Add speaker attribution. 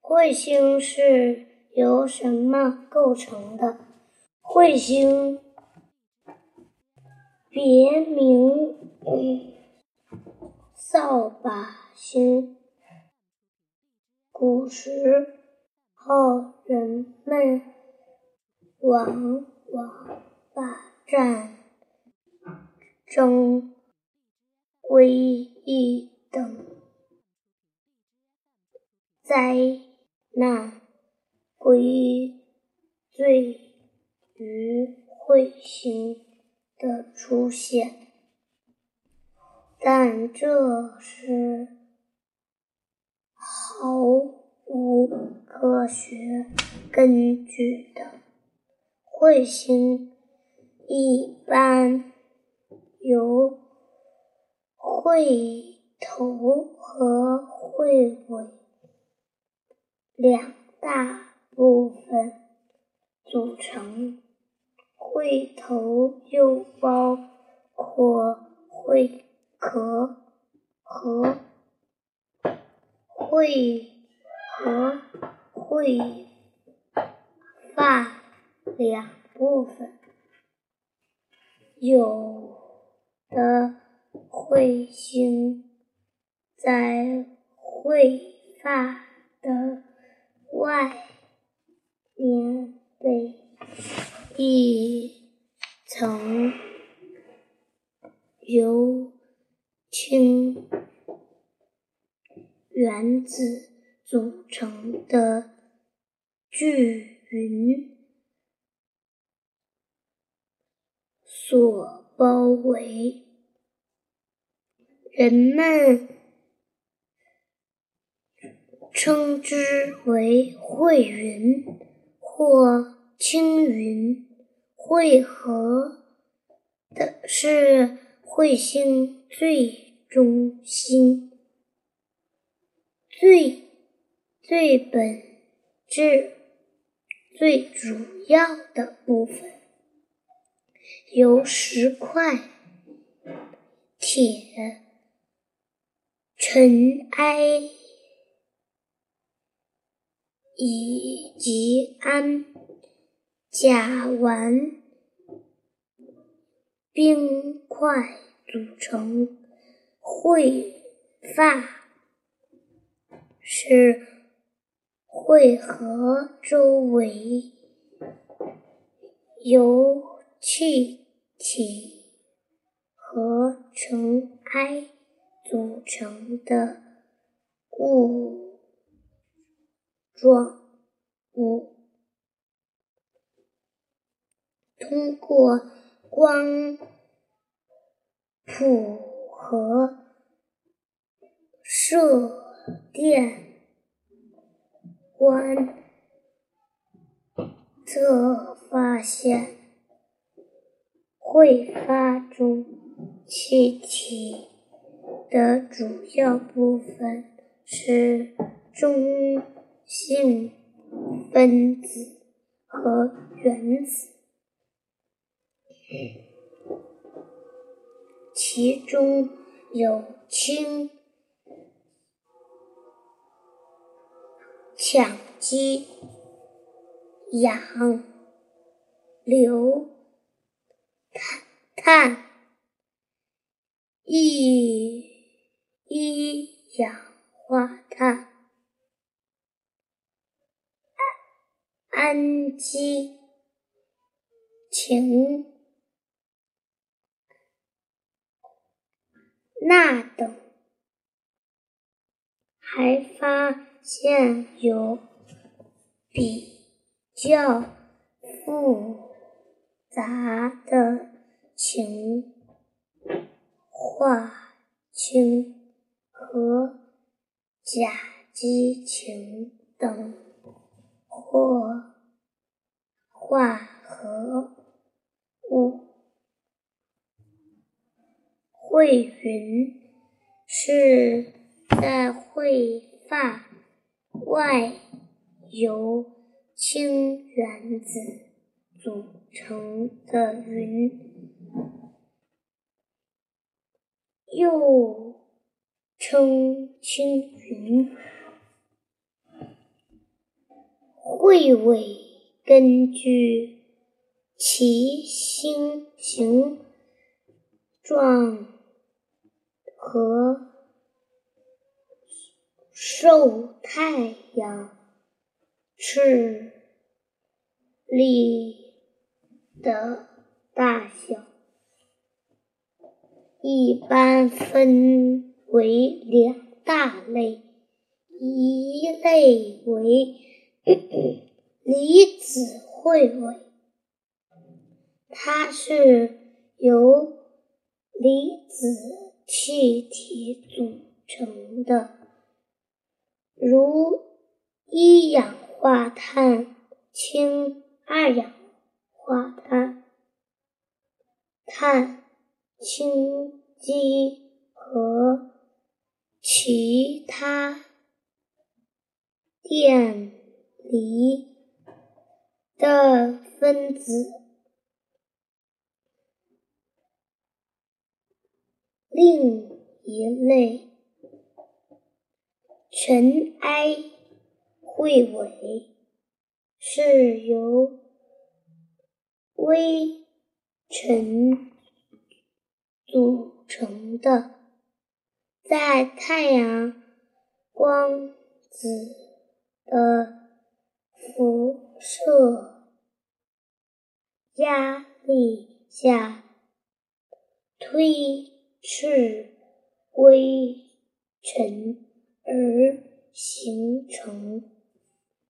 Speaker 1: 彗星是由什么构成的？彗星别名扫把星。古时候，人们往往把战争、瘟疫等灾那归罪于彗星的出现，但这是毫无科学根据的。彗星一般由彗头和彗尾两大部分组成，彗头又包括会壳和会和会发两部分。有的彗星在会发的外面被一层由氢原子组成的巨云所包围，人们称之为彗云或青云。彗核的是彗星最中心、最最本质、最主要的部分，由石块、铁、尘埃以及氨、甲烷、冰块组成。会发是会和周围由气体和尘埃组成的雾状物，通过光谱。和射电观测发现，彗发中气体的主要部分是中性分子和原子。其中有氢、羟基、氧、硫、碳、碳一一氧化碳、氨基、氢。钠等，还发现有比较复杂的情化氢和甲基氢等或化合物。彗云是在彗发外由氢原子组成的云，又称青云。会尾根据其星形状和受太阳势力的大小，一般分为两大类，一类为离子会纬，它是由离子气体组成的，如一氧化碳氢二氧化碳、碳、氢基和其他电离的分子。另一类尘埃会尾是由微尘组成的，在太阳光子的辐射压力下推斥微尘而形成。